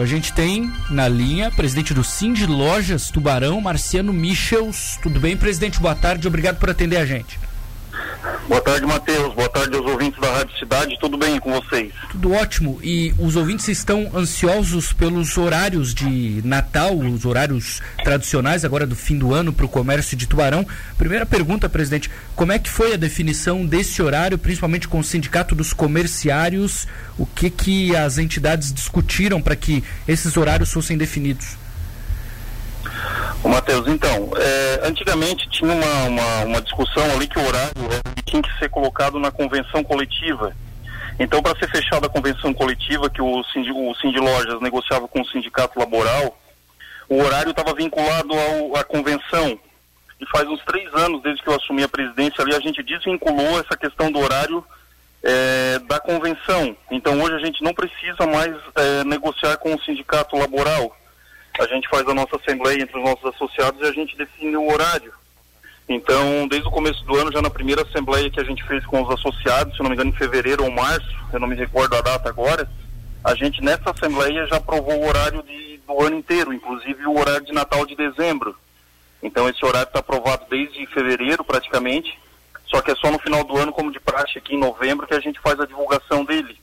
a gente tem na linha presidente do Cindy Lojas Tubarão, Marciano Michels. Tudo bem, presidente? Boa tarde, obrigado por atender a gente. Boa tarde, Matheus. Boa tarde aos ouvintes da Rádio Cidade. Tudo bem com vocês? Tudo ótimo. E os ouvintes estão ansiosos pelos horários de Natal, os horários tradicionais agora do fim do ano para o comércio de Tubarão. Primeira pergunta, presidente: como é que foi a definição desse horário, principalmente com o sindicato dos comerciários? O que que as entidades discutiram para que esses horários fossem definidos? Ô, Matheus, então, é, antigamente tinha uma, uma, uma, discussão ali que o horário tinha que ser colocado na convenção coletiva. Então, para ser fechada a convenção coletiva que o Cindy, o Cindy Lojas negociava com o sindicato laboral, o horário estava vinculado ao, à convenção. E faz uns três anos, desde que eu assumi a presidência ali, a gente desvinculou essa questão do horário é, da convenção. Então, hoje a gente não precisa mais é, negociar com o sindicato laboral a gente faz a nossa assembleia entre os nossos associados e a gente define o horário. Então, desde o começo do ano, já na primeira assembleia que a gente fez com os associados, se não me engano em fevereiro ou março, eu não me recordo a data agora, a gente nessa assembleia já aprovou o horário de, do ano inteiro, inclusive o horário de Natal de dezembro. Então esse horário está aprovado desde fevereiro praticamente, só que é só no final do ano, como de praxe aqui em novembro, que a gente faz a divulgação dele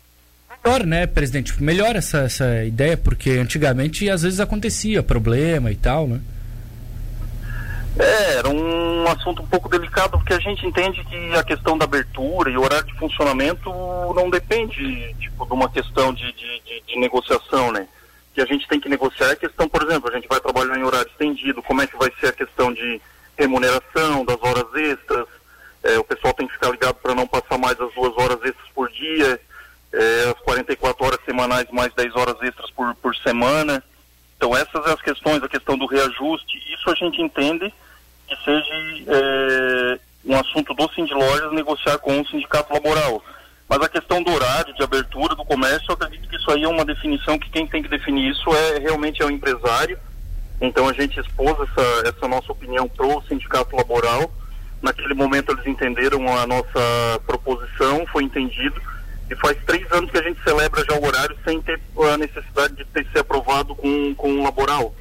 melhor, né, presidente? Melhor essa, essa ideia, porque antigamente às vezes acontecia problema e tal, né? É, era um assunto um pouco delicado, porque a gente entende que a questão da abertura e horário de funcionamento não depende, tipo, de uma questão de, de, de, de negociação, né? Que a gente tem que negociar é a questão, por exemplo, a gente vai trabalhar em horário estendido, como é que vai ser a questão de remuneração, das horas extras, é, o pessoal tem que ficar ligado para não passar mais as duas horas extras por dia, é, as 44 horas semanais mais 10 horas extras por, por semana. Então essas são as questões, a questão do reajuste, isso a gente entende que seja é, um assunto do Lojas negociar com o sindicato laboral. Mas a questão do horário de abertura do comércio, eu acredito que isso aí é uma definição que quem tem que definir isso é realmente é o empresário. Então a gente expôs essa, essa nossa opinião para o sindicato laboral. Naquele momento eles entenderam a nossa proposição, foi entendido e faz três anos que a gente celebra já o horário sem ter a necessidade de ter, ser aprovado com, com um laboral.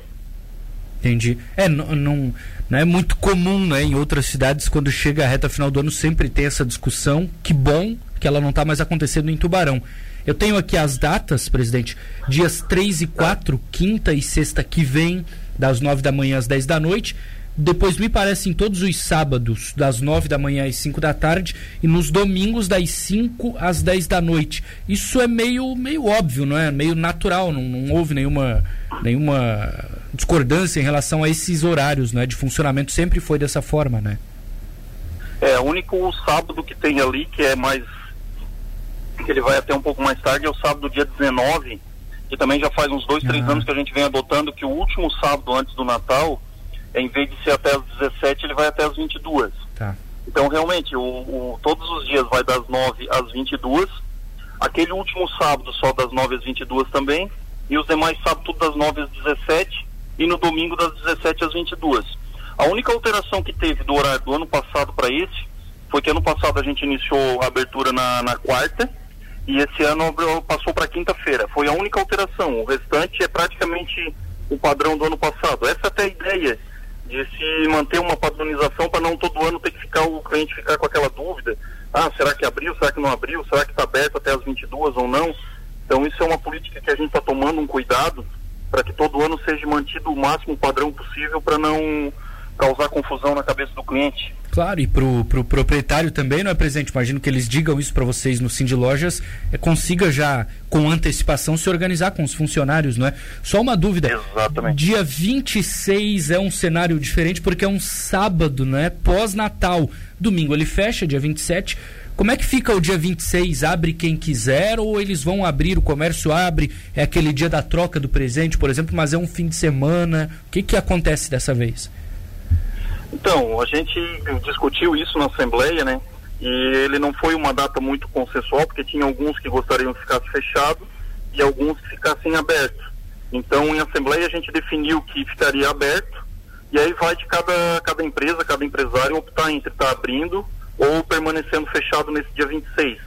Entendi. É, não, não, é muito comum, né? Em outras cidades, quando chega a reta final do ano, sempre tem essa discussão. Que bom que ela não está mais acontecendo em Tubarão. Eu tenho aqui as datas, presidente. Dias 3 e 4, quinta e sexta que vem, das 9 da manhã às 10 da noite. Depois me parece em todos os sábados, das 9 da manhã às 5 da tarde, e nos domingos, das 5 às 10 da noite. Isso é meio, meio óbvio, não é? Meio natural, não, não houve nenhuma, nenhuma discordância em relação a esses horários né, de funcionamento, sempre foi dessa forma, né? É, o único sábado que tem ali, que é mais. que ele vai até um pouco mais tarde, é o sábado, dia 19, que também já faz uns dois, três anos que a gente vem adotando, que o último sábado antes do Natal em vez de ser até as 17, ele vai até as 22. Tá. Então, realmente, o, o, todos os dias vai das 9 às 22. Aquele último sábado só das 9 às 22 também. E os demais sábados tudo das 9 às 17. E no domingo das 17 às 22. A única alteração que teve do horário do ano passado para esse foi que ano passado a gente iniciou a abertura na, na quarta e esse ano passou para quinta-feira. Foi a única alteração. O restante é praticamente o padrão do ano passado. Essa é até a ideia de se manter uma padronização para não todo ano ter que ficar o cliente ficar com aquela dúvida. Ah, será que abriu? Será que não abriu? Será que está aberto até as 22 ou não? Então isso é uma política que a gente está tomando um cuidado para que todo ano seja mantido o máximo padrão possível para não causar confusão na cabeça do cliente. Claro, e para o pro proprietário também, não é presente? Imagino que eles digam isso para vocês no Cindy Lojas, é, consiga já, com antecipação, se organizar com os funcionários, não é? Só uma dúvida. Exatamente. Dia 26 é um cenário diferente porque é um sábado, não é? Pós-Natal. Domingo ele fecha, dia 27. Como é que fica o dia 26? Abre quem quiser ou eles vão abrir, o comércio abre? É aquele dia da troca do presente, por exemplo, mas é um fim de semana. O que, que acontece dessa vez? Então, a gente discutiu isso na Assembleia, né? E ele não foi uma data muito consensual, porque tinha alguns que gostariam que ficasse fechado e alguns que ficassem aberto. Então, em Assembleia, a gente definiu que ficaria aberto, e aí vai de cada, cada empresa, cada empresário optar entre estar abrindo ou permanecendo fechado nesse dia 26.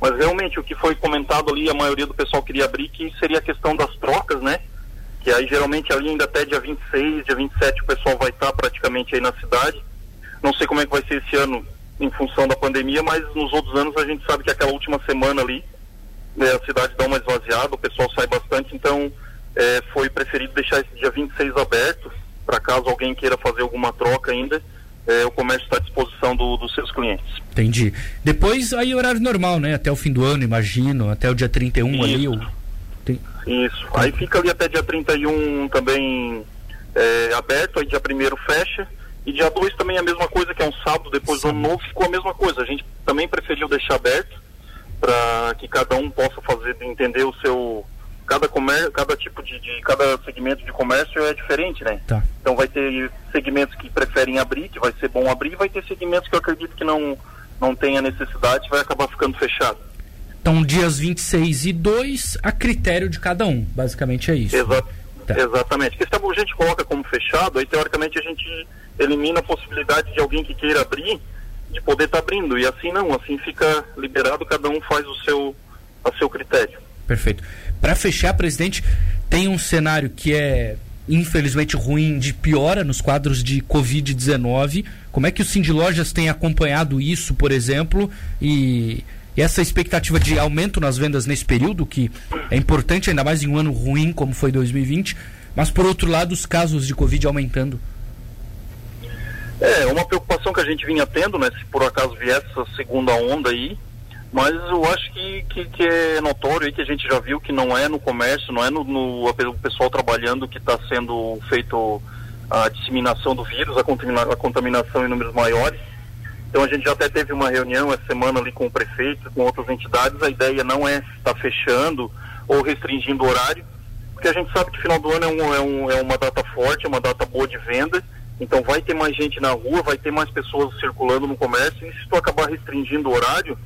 Mas realmente, o que foi comentado ali, a maioria do pessoal queria abrir, que seria a questão das trocas, né? Aí geralmente ali ainda até dia 26, dia 27 o pessoal vai estar praticamente aí na cidade. Não sei como é que vai ser esse ano em função da pandemia, mas nos outros anos a gente sabe que aquela última semana ali né, a cidade dá uma esvaziada, o pessoal sai bastante, então é, foi preferido deixar esse dia 26 aberto, para caso alguém queira fazer alguma troca ainda, é, o comércio está à disposição do, dos seus clientes. Entendi. Depois aí horário normal, né? Até o fim do ano, imagino, até o dia 31 Isso. ali. O... Tem... Isso. Tá. Aí fica ali até dia 31 também é, aberto, aí dia 1 fecha. E dia 2 também é a mesma coisa, que é um sábado depois do ano novo, ficou a mesma coisa. A gente também preferiu deixar aberto para que cada um possa fazer, entender o seu. Cada, comércio, cada tipo de, de, cada segmento de comércio é diferente, né? Tá. Então vai ter segmentos que preferem abrir, que vai ser bom abrir, e vai ter segmentos que eu acredito que não, não tenha necessidade, vai acabar ficando fechado. Então, dias 26 e 2, a critério de cada um, basicamente é isso. Exato. Tá. Exatamente. Porque se a gente coloca como fechado, aí teoricamente a gente elimina a possibilidade de alguém que queira abrir de poder estar tá abrindo. E assim não, assim fica liberado, cada um faz o seu, a seu critério. Perfeito. Para fechar, presidente, tem um cenário que é infelizmente ruim de piora nos quadros de Covid-19. Como é que o Cindy Lojas tem acompanhado isso, por exemplo, e essa expectativa de aumento nas vendas nesse período, que é importante, ainda mais em um ano ruim como foi 2020, mas por outro lado, os casos de Covid aumentando? É, uma preocupação que a gente vinha tendo, né, se por acaso viesse essa segunda onda aí, mas eu acho que, que, que é notório aí que a gente já viu que não é no comércio, não é no, no o pessoal trabalhando que está sendo feito a disseminação do vírus, a, a contaminação em números maiores. Então a gente já até teve uma reunião essa semana ali com o prefeito, com outras entidades. A ideia não é estar fechando ou restringindo o horário, porque a gente sabe que final do ano é, um, é, um, é uma data forte, é uma data boa de venda então vai ter mais gente na rua, vai ter mais pessoas circulando no comércio e se tu acabar restringindo o horário,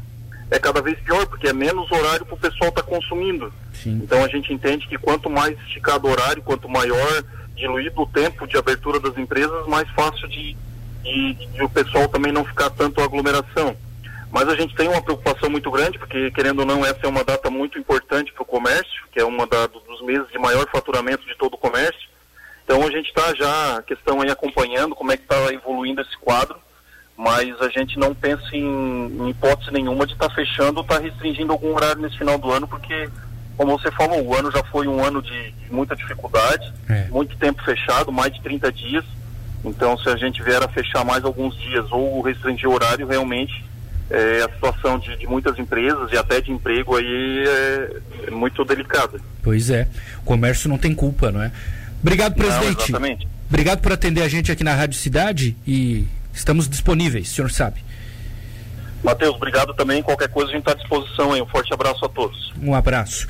é cada vez pior, porque é menos horário para o pessoal estar tá consumindo. Sim. Então a gente entende que quanto mais esticado o horário, quanto maior diluído o tempo de abertura das empresas, mais fácil de, de, de, o pessoal também não ficar tanto aglomeração. Mas a gente tem uma preocupação muito grande, porque querendo ou não, essa é uma data muito importante para o comércio, que é uma da, dos meses de maior faturamento de todo o comércio. Então a gente está já, a questão aí acompanhando como é que está evoluindo esse quadro, mas a gente não pensa em, em hipótese nenhuma de estar tá fechando ou estar tá restringindo algum horário nesse final do ano, porque, como você falou, o ano já foi um ano de, de muita dificuldade, é. muito tempo fechado, mais de 30 dias. Então, se a gente vier a fechar mais alguns dias ou restringir o horário, realmente é, a situação de, de, muitas empresas e até de emprego aí é, é muito delicada. Pois é, o comércio não tem culpa, não é? Obrigado, presidente. Não, exatamente. Obrigado por atender a gente aqui na Rádio Cidade e estamos disponíveis, o senhor sabe. Matheus, obrigado também. Qualquer coisa a gente está à disposição aí. Um forte abraço a todos. Um abraço.